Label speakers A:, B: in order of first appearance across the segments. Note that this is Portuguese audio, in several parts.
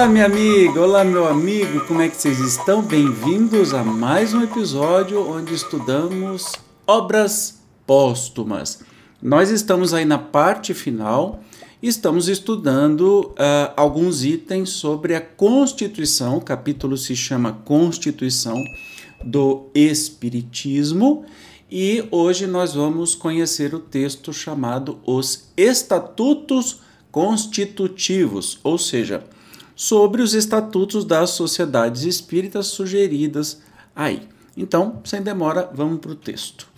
A: Olá, minha amiga, olá, meu amigo, como é que vocês estão? Bem-vindos a mais um episódio onde estudamos obras póstumas. Nós estamos aí na parte final estamos estudando uh, alguns itens sobre a Constituição, o capítulo se chama Constituição do Espiritismo. E hoje nós vamos conhecer o texto chamado Os Estatutos Constitutivos, ou seja, sobre os estatutos das sociedades espíritas sugeridas aí. Então, sem demora, vamos para o texto.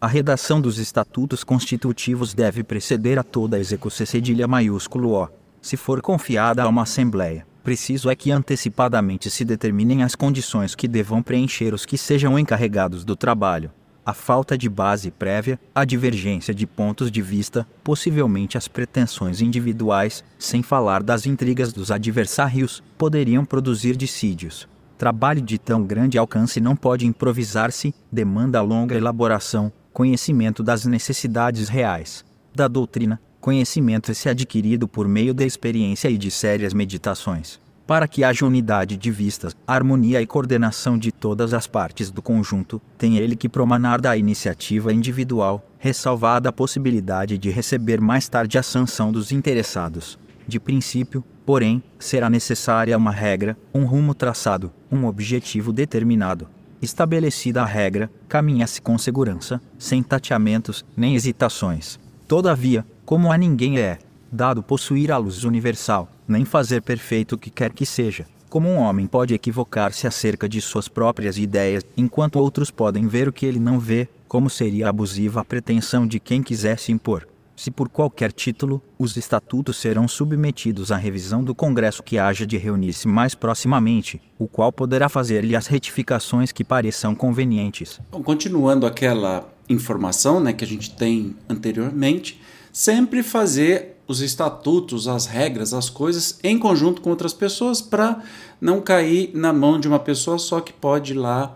B: A redação dos estatutos constitutivos deve preceder a toda a execução cedilha maiúsculo O. Se for confiada a uma assembleia, preciso é que antecipadamente se determinem as condições que devam preencher os que sejam encarregados do trabalho, a falta de base prévia, a divergência de pontos de vista, possivelmente as pretensões individuais, sem falar das intrigas dos adversários, poderiam produzir dissídios. Trabalho de tão grande alcance não pode improvisar-se, demanda longa elaboração, conhecimento das necessidades reais da doutrina, conhecimento esse adquirido por meio da experiência e de sérias meditações para que haja unidade de vistas, harmonia e coordenação de todas as partes do conjunto, tem ele que promanar da iniciativa individual, ressalvada a possibilidade de receber mais tarde a sanção dos interessados. De princípio, porém, será necessária uma regra, um rumo traçado, um objetivo determinado. Estabelecida a regra, caminha-se com segurança, sem tateamentos nem hesitações. Todavia, como a ninguém é dado possuir a luz universal, nem fazer perfeito o que quer que seja. Como um homem pode equivocar-se acerca de suas próprias ideias, enquanto outros podem ver o que ele não vê, como seria abusiva a pretensão de quem quisesse impor. Se por qualquer título, os estatutos serão submetidos à revisão do Congresso que haja de reunir-se mais proximamente, o qual poderá fazer-lhe as retificações que pareçam convenientes.
A: Bom, continuando aquela informação né, que a gente tem anteriormente, sempre fazer os estatutos, as regras, as coisas em conjunto com outras pessoas para não cair na mão de uma pessoa só que pode ir lá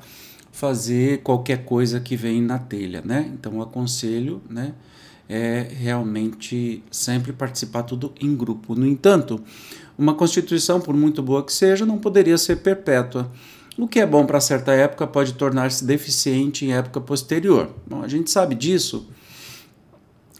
A: fazer qualquer coisa que vem na telha, né? Então, o aconselho, né, é realmente sempre participar tudo em grupo. No entanto, uma constituição, por muito boa que seja, não poderia ser perpétua. O que é bom para certa época pode tornar-se deficiente em época posterior. Bom, a gente sabe disso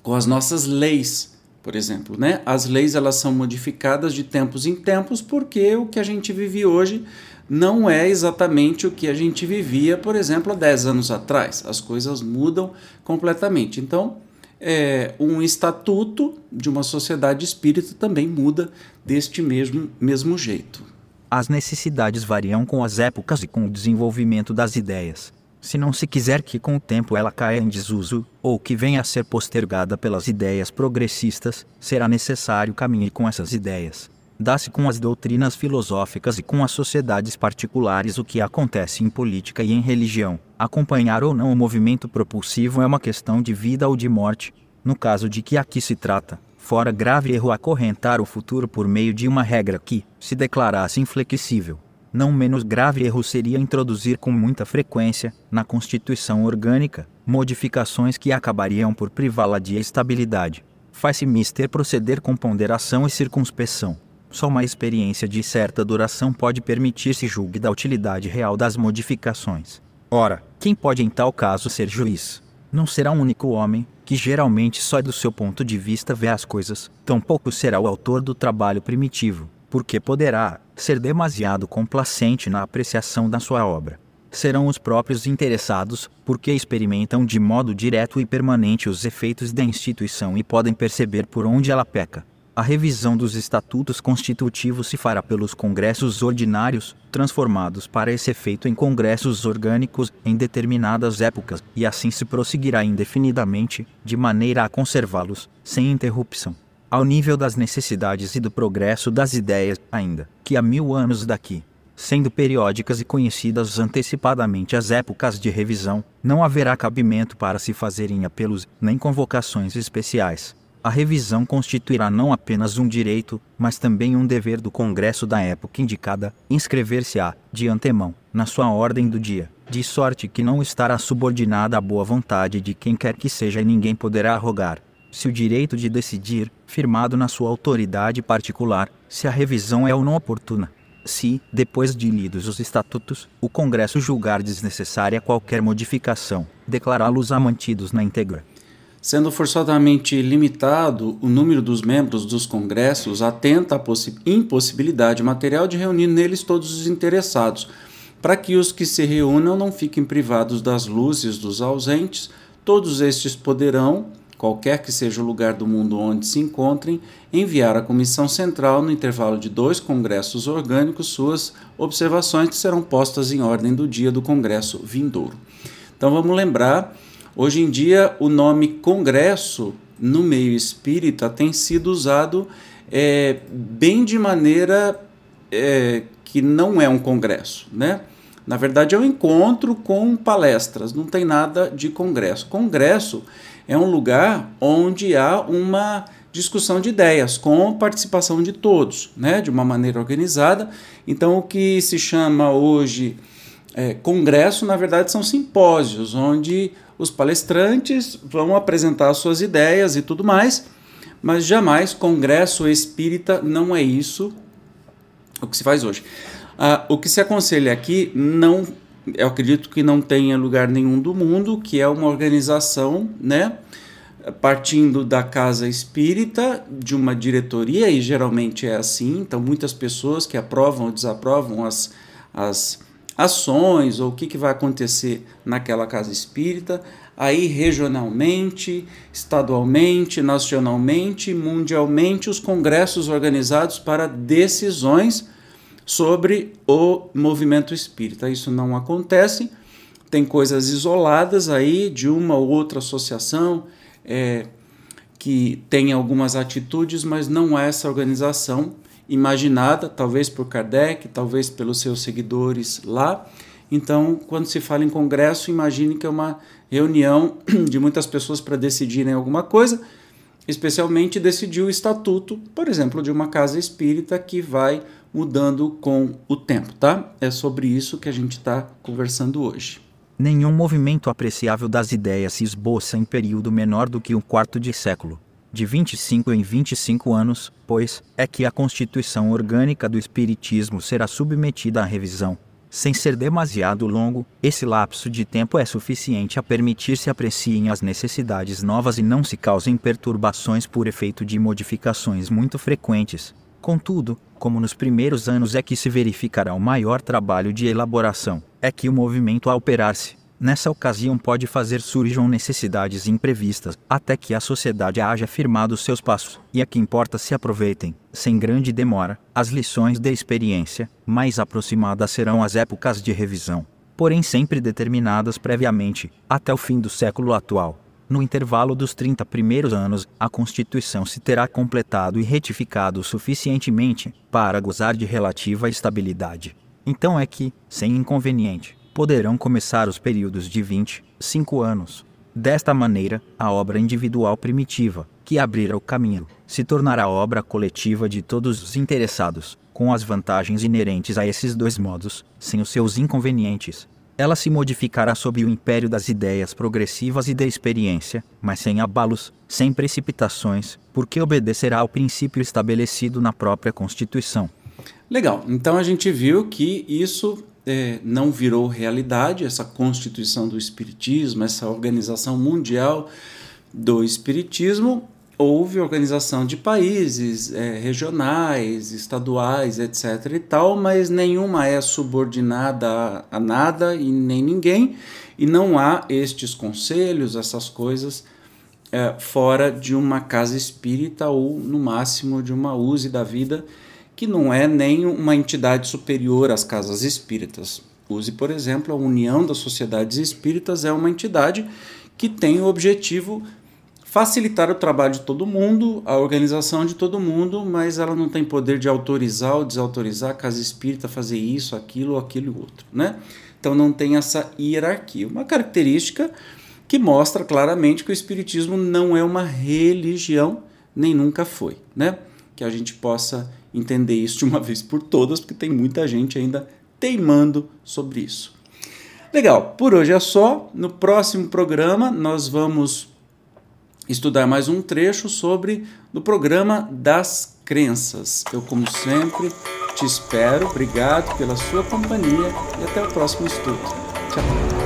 A: com as nossas leis por exemplo, né? As leis elas são modificadas de tempos em tempos porque o que a gente vive hoje não é exatamente o que a gente vivia, por exemplo, há 10 anos atrás. As coisas mudam completamente. Então, é, um estatuto de uma sociedade espírita também muda deste mesmo, mesmo jeito.
B: As necessidades variam com as épocas e com o desenvolvimento das ideias se não se quiser que com o tempo ela caia em desuso, ou que venha a ser postergada pelas ideias progressistas, será necessário caminhar com essas ideias. Dá-se com as doutrinas filosóficas e com as sociedades particulares o que acontece em política e em religião. Acompanhar ou não o movimento propulsivo é uma questão de vida ou de morte. No caso de que aqui se trata, fora grave erro acorrentar o futuro por meio de uma regra que, se declarasse inflexível, não menos grave erro seria introduzir com muita frequência, na Constituição Orgânica, modificações que acabariam por privá-la de estabilidade. Faz-se mister proceder com ponderação e circunspeção. Só uma experiência de certa duração pode permitir-se julgue da utilidade real das modificações. Ora, quem pode em tal caso ser juiz? Não será um único homem, que geralmente só do seu ponto de vista vê as coisas, tampouco será o autor do trabalho primitivo, porque poderá ser demasiado complacente na apreciação da sua obra. Serão os próprios interessados, porque experimentam de modo direto e permanente os efeitos da instituição e podem perceber por onde ela peca. A revisão dos estatutos constitutivos se fará pelos congressos ordinários, transformados para esse efeito em congressos orgânicos em determinadas épocas, e assim se prosseguirá indefinidamente, de maneira a conservá-los, sem interrupção. Ao nível das necessidades e do progresso das ideias, ainda, que há mil anos daqui, sendo periódicas e conhecidas antecipadamente as épocas de revisão, não haverá cabimento para se fazerem apelos, nem convocações especiais. A revisão constituirá não apenas um direito, mas também um dever do Congresso da época indicada, inscrever-se-á, de antemão, na sua ordem do dia, de sorte que não estará subordinada à boa vontade de quem quer que seja e ninguém poderá arrogar, se o direito de decidir, firmado na sua autoridade particular, se a revisão é ou não oportuna. Se, depois de lidos os estatutos, o Congresso julgar desnecessária qualquer modificação, declará-los mantidos na íntegra
A: Sendo forçosamente limitado o número dos membros dos congressos, atenta à impossibilidade material de reunir neles todos os interessados, para que os que se reúnam não fiquem privados das luzes dos ausentes, todos estes poderão, qualquer que seja o lugar do mundo onde se encontrem, enviar à Comissão Central, no intervalo de dois congressos orgânicos, suas observações que serão postas em ordem do dia do congresso vindouro. Então vamos lembrar Hoje em dia, o nome Congresso no meio espírita tem sido usado é, bem de maneira é, que não é um congresso, né? Na verdade, é um encontro com palestras, não tem nada de congresso. Congresso é um lugar onde há uma discussão de ideias com participação de todos, né? De uma maneira organizada. Então, o que se chama hoje é, congresso, na verdade, são simpósios, onde os palestrantes vão apresentar suas ideias e tudo mais, mas jamais congresso espírita não é isso o que se faz hoje. Ah, o que se aconselha aqui não, eu acredito que não tenha lugar nenhum do mundo, que é uma organização, né? partindo da casa espírita, de uma diretoria, e geralmente é assim, então muitas pessoas que aprovam ou desaprovam as, as ações ou o que, que vai acontecer naquela casa espírita, aí regionalmente, estadualmente, nacionalmente, mundialmente, os congressos organizados para decisões sobre o movimento espírita. Isso não acontece, tem coisas isoladas aí de uma ou outra associação é, que tem algumas atitudes, mas não é essa organização imaginada, talvez por Kardec, talvez pelos seus seguidores lá. Então, quando se fala em congresso, imagine que é uma reunião de muitas pessoas para decidirem alguma coisa, especialmente decidir o estatuto, por exemplo, de uma casa espírita que vai mudando com o tempo, tá? É sobre isso que a gente está conversando hoje.
B: Nenhum movimento apreciável das ideias se esboça em período menor do que um quarto de século de 25 em 25 anos, pois é que a constituição orgânica do Espiritismo será submetida à revisão. Sem ser demasiado longo, esse lapso de tempo é suficiente a permitir-se apreciem as necessidades novas e não se causem perturbações por efeito de modificações muito frequentes. Contudo, como nos primeiros anos é que se verificará o maior trabalho de elaboração, é que o movimento a operar-se nessa ocasião pode fazer surjam necessidades imprevistas, até que a sociedade haja firmado seus passos, e a que importa se aproveitem, sem grande demora, as lições da experiência, mais aproximadas serão as épocas de revisão, porém sempre determinadas previamente, até o fim do século atual. No intervalo dos 30 primeiros anos, a Constituição se terá completado e retificado suficientemente para gozar de relativa estabilidade. Então é que, sem inconveniente, poderão começar os períodos de 20, 5 anos. Desta maneira, a obra individual primitiva, que abrirá o caminho, se tornará obra coletiva de todos os interessados, com as vantagens inerentes a esses dois modos, sem os seus inconvenientes. Ela se modificará sob o império das ideias progressivas e da experiência, mas sem abalos, sem precipitações, porque obedecerá ao princípio estabelecido na própria Constituição.
A: Legal, então a gente viu que isso é, não virou realidade, essa constituição do Espiritismo, essa organização mundial do Espiritismo. Houve organização de países é, regionais, estaduais, etc. e tal, mas nenhuma é subordinada a, a nada e nem ninguém, e não há estes conselhos, essas coisas é, fora de uma casa espírita ou, no máximo, de uma USE da vida, que não é nem uma entidade superior às casas espíritas. USE, por exemplo, a União das Sociedades Espíritas é uma entidade que tem o objetivo facilitar o trabalho de todo mundo, a organização de todo mundo, mas ela não tem poder de autorizar ou desautorizar a casa espírita a fazer isso, aquilo, aquilo e outro, né? Então não tem essa hierarquia. Uma característica que mostra claramente que o espiritismo não é uma religião, nem nunca foi, né? Que a gente possa entender isso de uma vez por todas, porque tem muita gente ainda teimando sobre isso. Legal, por hoje é só. No próximo programa nós vamos estudar mais um trecho sobre o programa das crenças. Eu, como sempre, te espero. Obrigado pela sua companhia e até o próximo estudo. Tchau.